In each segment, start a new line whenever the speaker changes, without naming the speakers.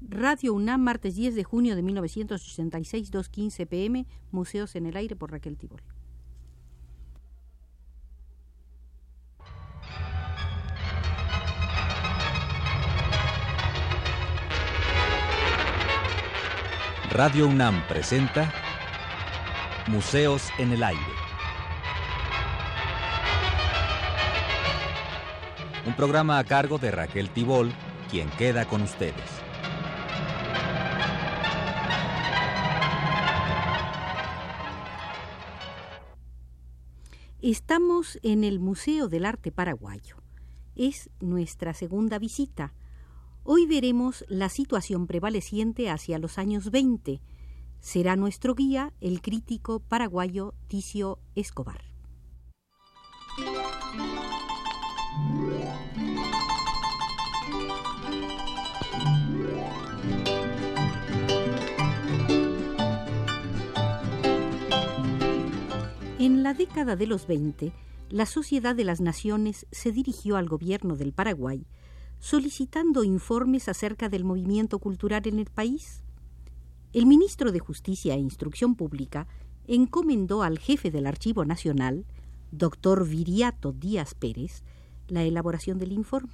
Radio UNAM, martes 10 de junio de 1986, 2.15 pm, Museos en el Aire por Raquel Tibol.
Radio UNAM presenta Museos en el Aire. Un programa a cargo de Raquel Tibol, quien queda con ustedes.
Estamos en el Museo del Arte Paraguayo. Es nuestra segunda visita. Hoy veremos la situación prevaleciente hacia los años 20. Será nuestro guía el crítico paraguayo Ticio Escobar. La década de los 20, la Sociedad de las Naciones se dirigió al gobierno del Paraguay solicitando informes acerca del movimiento cultural en el país. El ministro de Justicia e Instrucción Pública encomendó al jefe del Archivo Nacional, doctor Viriato Díaz Pérez, la elaboración del informe.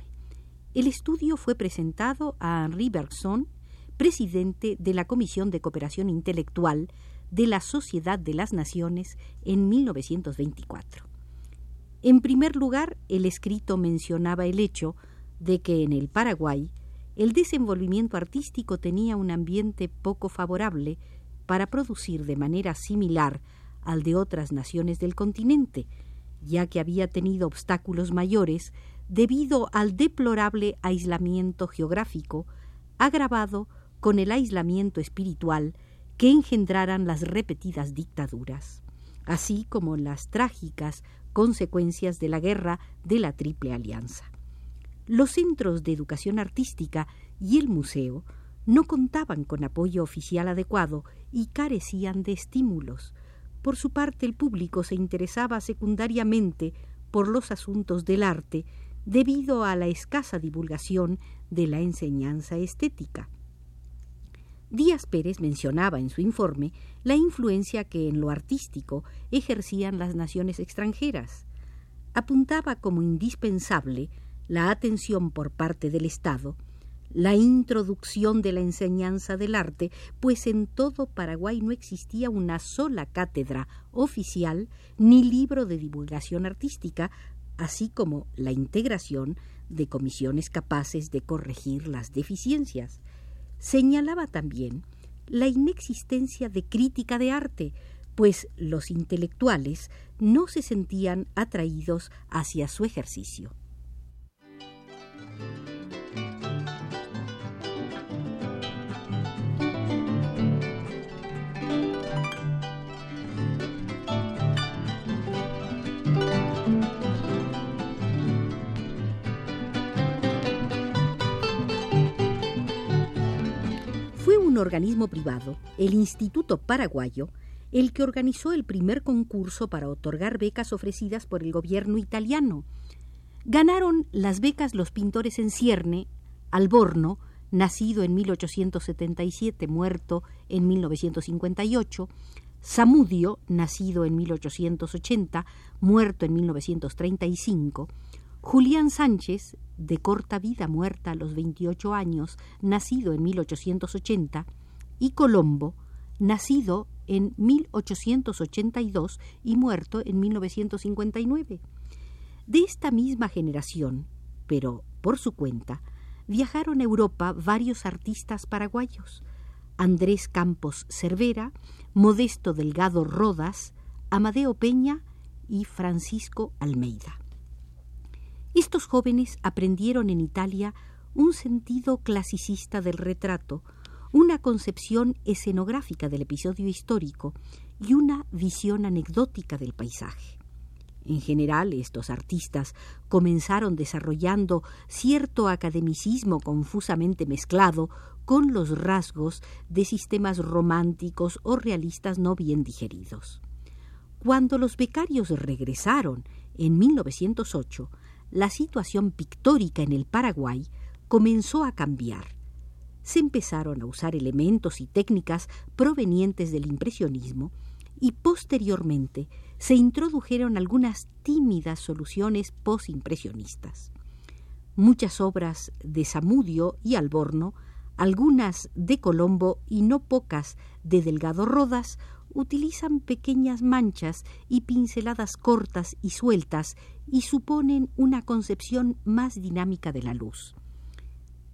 El estudio fue presentado a Henri Bergson, presidente de la Comisión de Cooperación Intelectual de la Sociedad de las Naciones en 1924. En primer lugar, el escrito mencionaba el hecho de que en el Paraguay el desenvolvimiento artístico tenía un ambiente poco favorable para producir de manera similar al de otras naciones del continente, ya que había tenido obstáculos mayores debido al deplorable aislamiento geográfico, agravado con el aislamiento espiritual que engendraran las repetidas dictaduras, así como las trágicas consecuencias de la guerra de la Triple Alianza. Los centros de educación artística y el museo no contaban con apoyo oficial adecuado y carecían de estímulos. Por su parte, el público se interesaba secundariamente por los asuntos del arte debido a la escasa divulgación de la enseñanza estética. Díaz Pérez mencionaba en su informe la influencia que en lo artístico ejercían las naciones extranjeras. Apuntaba como indispensable la atención por parte del Estado, la introducción de la enseñanza del arte, pues en todo Paraguay no existía una sola cátedra oficial ni libro de divulgación artística, así como la integración de comisiones capaces de corregir las deficiencias. Señalaba también la inexistencia de crítica de arte, pues los intelectuales no se sentían atraídos hacia su ejercicio. Organismo privado, el Instituto Paraguayo, el que organizó el primer concurso para otorgar becas ofrecidas por el gobierno italiano. Ganaron las becas los pintores en cierne, Alborno, nacido en 1877, muerto en 1958, Samudio, nacido en 1880, muerto en 1935, Julián Sánchez, de corta vida muerta a los 28 años, nacido en 1880, y Colombo, nacido en 1882 y muerto en 1959. De esta misma generación, pero por su cuenta, viajaron a Europa varios artistas paraguayos, Andrés Campos Cervera, Modesto Delgado Rodas, Amadeo Peña y Francisco Almeida. Estos jóvenes aprendieron en Italia un sentido clasicista del retrato, una concepción escenográfica del episodio histórico y una visión anecdótica del paisaje. En general, estos artistas comenzaron desarrollando cierto academicismo confusamente mezclado con los rasgos de sistemas románticos o realistas no bien digeridos. Cuando los becarios regresaron en 1908, la situación pictórica en el Paraguay comenzó a cambiar. se empezaron a usar elementos y técnicas provenientes del impresionismo y posteriormente se introdujeron algunas tímidas soluciones posimpresionistas. Muchas obras de Samudio y Alborno, algunas de Colombo y no pocas de Delgado Rodas, utilizan pequeñas manchas y pinceladas cortas y sueltas y suponen una concepción más dinámica de la luz.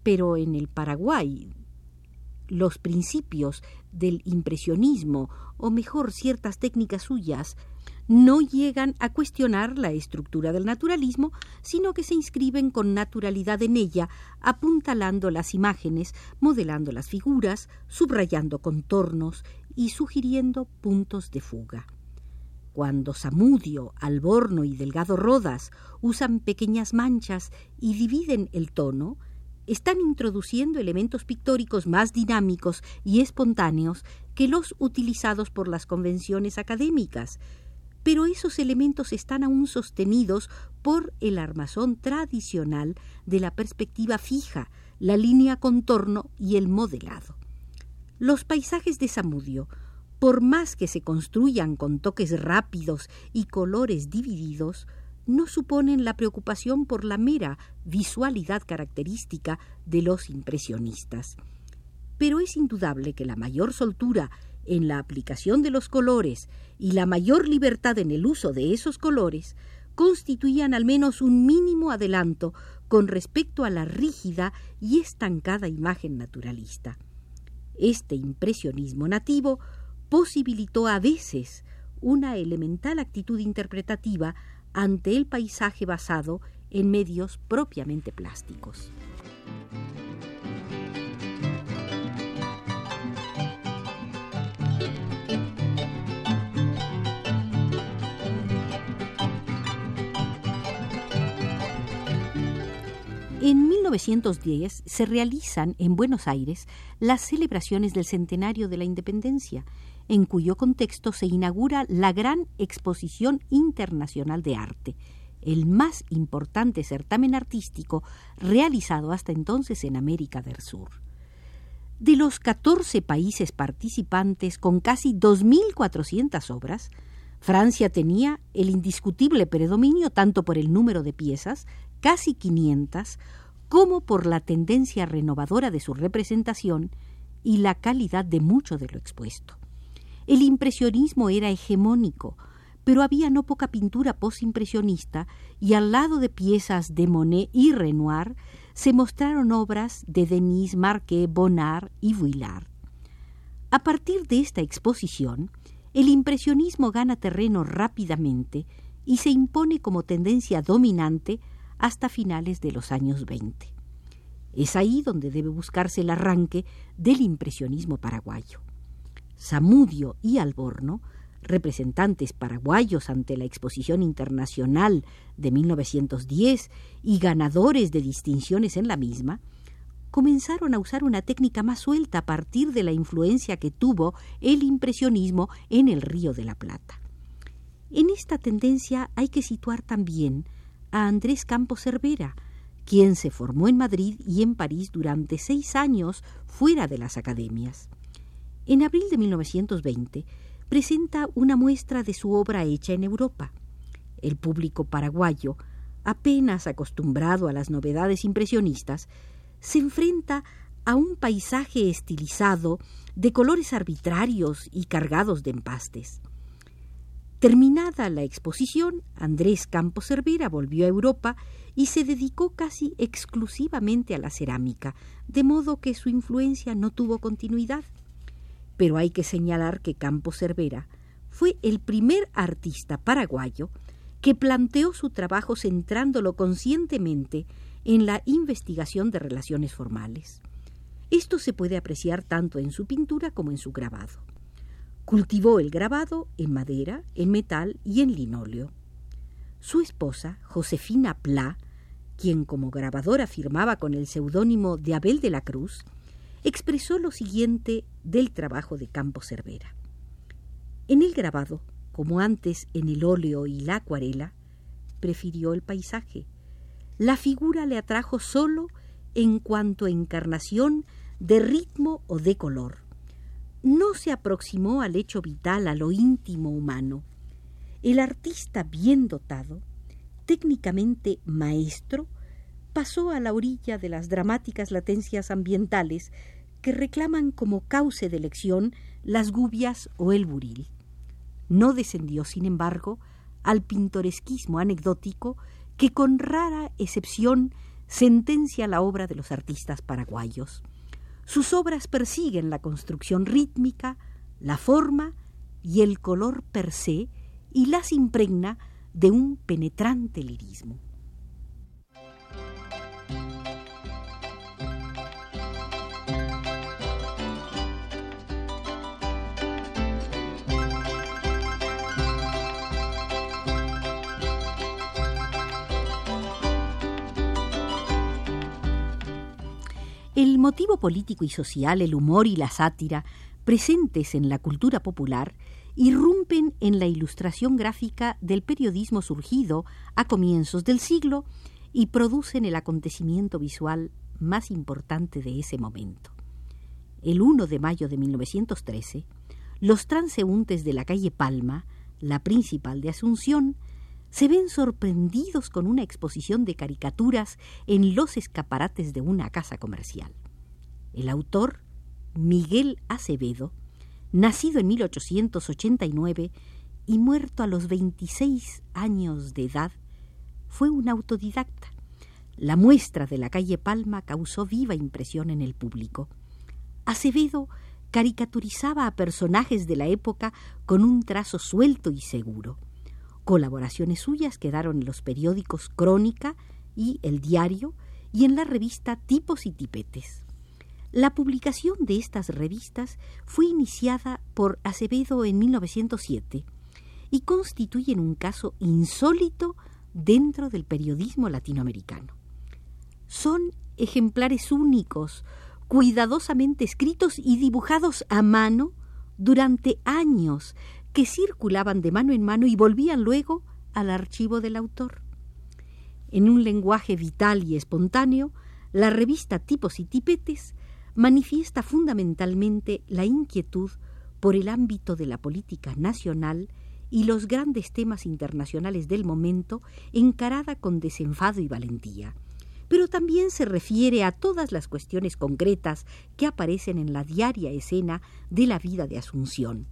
Pero en el Paraguay, los principios del impresionismo, o mejor ciertas técnicas suyas, no llegan a cuestionar la estructura del naturalismo, sino que se inscriben con naturalidad en ella, apuntalando las imágenes, modelando las figuras, subrayando contornos y sugiriendo puntos de fuga. Cuando Samudio, Alborno y Delgado Rodas usan pequeñas manchas y dividen el tono, están introduciendo elementos pictóricos más dinámicos y espontáneos que los utilizados por las convenciones académicas, pero esos elementos están aún sostenidos por el armazón tradicional de la perspectiva fija, la línea contorno y el modelado. Los paisajes de Samudio, por más que se construyan con toques rápidos y colores divididos, no suponen la preocupación por la mera visualidad característica de los impresionistas. Pero es indudable que la mayor soltura en la aplicación de los colores y la mayor libertad en el uso de esos colores constituían al menos un mínimo adelanto con respecto a la rígida y estancada imagen naturalista. Este impresionismo nativo posibilitó a veces una elemental actitud interpretativa ante el paisaje basado en medios propiamente plásticos. En 1910 se realizan en Buenos Aires las celebraciones del centenario de la independencia, en cuyo contexto se inaugura la gran Exposición Internacional de Arte, el más importante certamen artístico realizado hasta entonces en América del Sur. De los 14 países participantes con casi 2.400 obras, Francia tenía el indiscutible predominio tanto por el número de piezas, casi 500, como por la tendencia renovadora de su representación y la calidad de mucho de lo expuesto. El impresionismo era hegemónico, pero había no poca pintura postimpresionista y al lado de piezas de Monet y Renoir se mostraron obras de Denis, Marquet, Bonnard y Vuillard. A partir de esta exposición, el impresionismo gana terreno rápidamente y se impone como tendencia dominante hasta finales de los años 20. Es ahí donde debe buscarse el arranque del impresionismo paraguayo. Samudio y Alborno, representantes paraguayos ante la Exposición Internacional de 1910 y ganadores de distinciones en la misma, comenzaron a usar una técnica más suelta a partir de la influencia que tuvo el impresionismo en el Río de la Plata. En esta tendencia hay que situar también a Andrés Campos Cervera, quien se formó en Madrid y en París durante seis años fuera de las academias. En abril de 1920 presenta una muestra de su obra hecha en Europa. El público paraguayo, apenas acostumbrado a las novedades impresionistas, se enfrenta a un paisaje estilizado de colores arbitrarios y cargados de empastes. Terminada la exposición, Andrés Campos Cervera volvió a Europa y se dedicó casi exclusivamente a la cerámica, de modo que su influencia no tuvo continuidad. Pero hay que señalar que Campos Cervera fue el primer artista paraguayo que planteó su trabajo centrándolo conscientemente en la investigación de relaciones formales. Esto se puede apreciar tanto en su pintura como en su grabado. Cultivó el grabado en madera, en metal y en linóleo. Su esposa, Josefina Pla, quien como grabadora firmaba con el seudónimo de Abel de la Cruz, expresó lo siguiente del trabajo de Campo Cervera. En el grabado, como antes en el óleo y la acuarela, prefirió el paisaje, la figura le atrajo solo en cuanto encarnación de ritmo o de color. No se aproximó al hecho vital, a lo íntimo humano. El artista bien dotado, técnicamente maestro, pasó a la orilla de las dramáticas latencias ambientales que reclaman como cauce de elección las gubias o el buril. No descendió, sin embargo, al pintoresquismo anecdótico que con rara excepción sentencia la obra de los artistas paraguayos. Sus obras persiguen la construcción rítmica, la forma y el color per se y las impregna de un penetrante lirismo. El motivo político y social, el humor y la sátira, presentes en la cultura popular, irrumpen en la ilustración gráfica del periodismo surgido a comienzos del siglo y producen el acontecimiento visual más importante de ese momento. El 1 de mayo de 1913, los transeúntes de la calle Palma, la principal de Asunción, se ven sorprendidos con una exposición de caricaturas en los escaparates de una casa comercial. El autor, Miguel Acevedo, nacido en 1889 y muerto a los 26 años de edad, fue un autodidacta. La muestra de la calle Palma causó viva impresión en el público. Acevedo caricaturizaba a personajes de la época con un trazo suelto y seguro. Colaboraciones suyas quedaron en los periódicos Crónica y El Diario y en la revista Tipos y Tipetes. La publicación de estas revistas fue iniciada por Acevedo en 1907 y constituyen un caso insólito dentro del periodismo latinoamericano. Son ejemplares únicos, cuidadosamente escritos y dibujados a mano durante años que circulaban de mano en mano y volvían luego al archivo del autor. En un lenguaje vital y espontáneo, la revista Tipos y Tipetes manifiesta fundamentalmente la inquietud por el ámbito de la política nacional y los grandes temas internacionales del momento encarada con desenfado y valentía, pero también se refiere a todas las cuestiones concretas que aparecen en la diaria escena de la vida de Asunción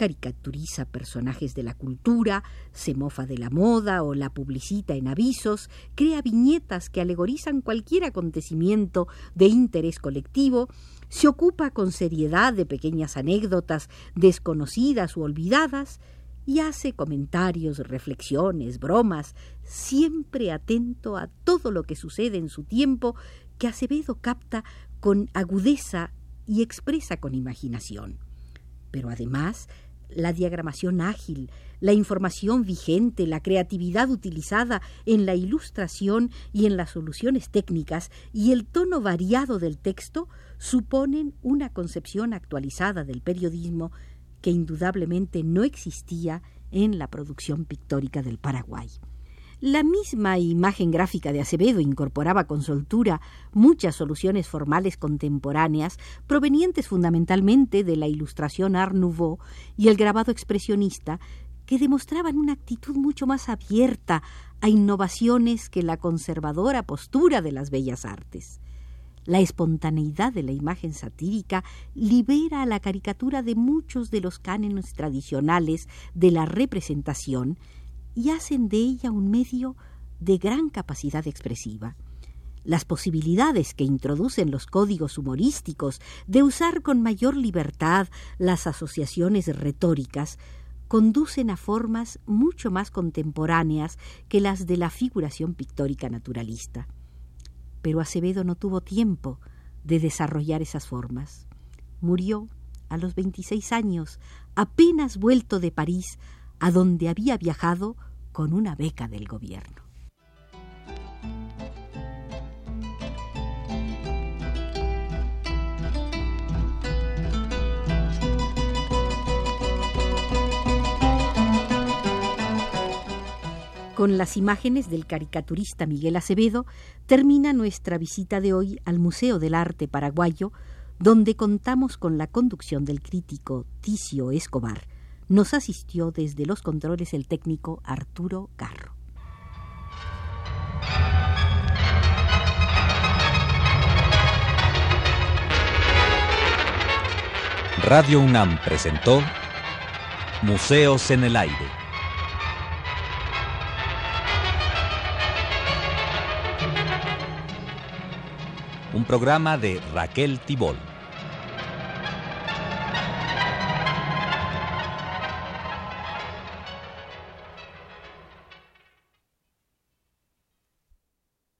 caricaturiza personajes de la cultura, se mofa de la moda o la publicita en avisos, crea viñetas que alegorizan cualquier acontecimiento de interés colectivo, se ocupa con seriedad de pequeñas anécdotas desconocidas u olvidadas, y hace comentarios, reflexiones, bromas, siempre atento a todo lo que sucede en su tiempo, que Acevedo capta con agudeza y expresa con imaginación. Pero además la diagramación ágil, la información vigente, la creatividad utilizada en la ilustración y en las soluciones técnicas y el tono variado del texto suponen una concepción actualizada del periodismo que indudablemente no existía en la producción pictórica del Paraguay. La misma imagen gráfica de Acevedo incorporaba con soltura muchas soluciones formales contemporáneas provenientes fundamentalmente de la ilustración Art Nouveau y el grabado expresionista que demostraban una actitud mucho más abierta a innovaciones que la conservadora postura de las bellas artes. La espontaneidad de la imagen satírica libera a la caricatura de muchos de los cánones tradicionales de la representación y hacen de ella un medio de gran capacidad expresiva. Las posibilidades que introducen los códigos humorísticos de usar con mayor libertad las asociaciones retóricas conducen a formas mucho más contemporáneas que las de la figuración pictórica naturalista. Pero Acevedo no tuvo tiempo de desarrollar esas formas. Murió a los 26 años, apenas vuelto de París a donde había viajado con una beca del gobierno. Con las imágenes del caricaturista Miguel Acevedo termina nuestra visita de hoy al Museo del Arte Paraguayo, donde contamos con la conducción del crítico Ticio Escobar. Nos asistió desde los controles el técnico Arturo Carro.
Radio UNAM presentó Museos en el Aire. Un programa de Raquel Tibol.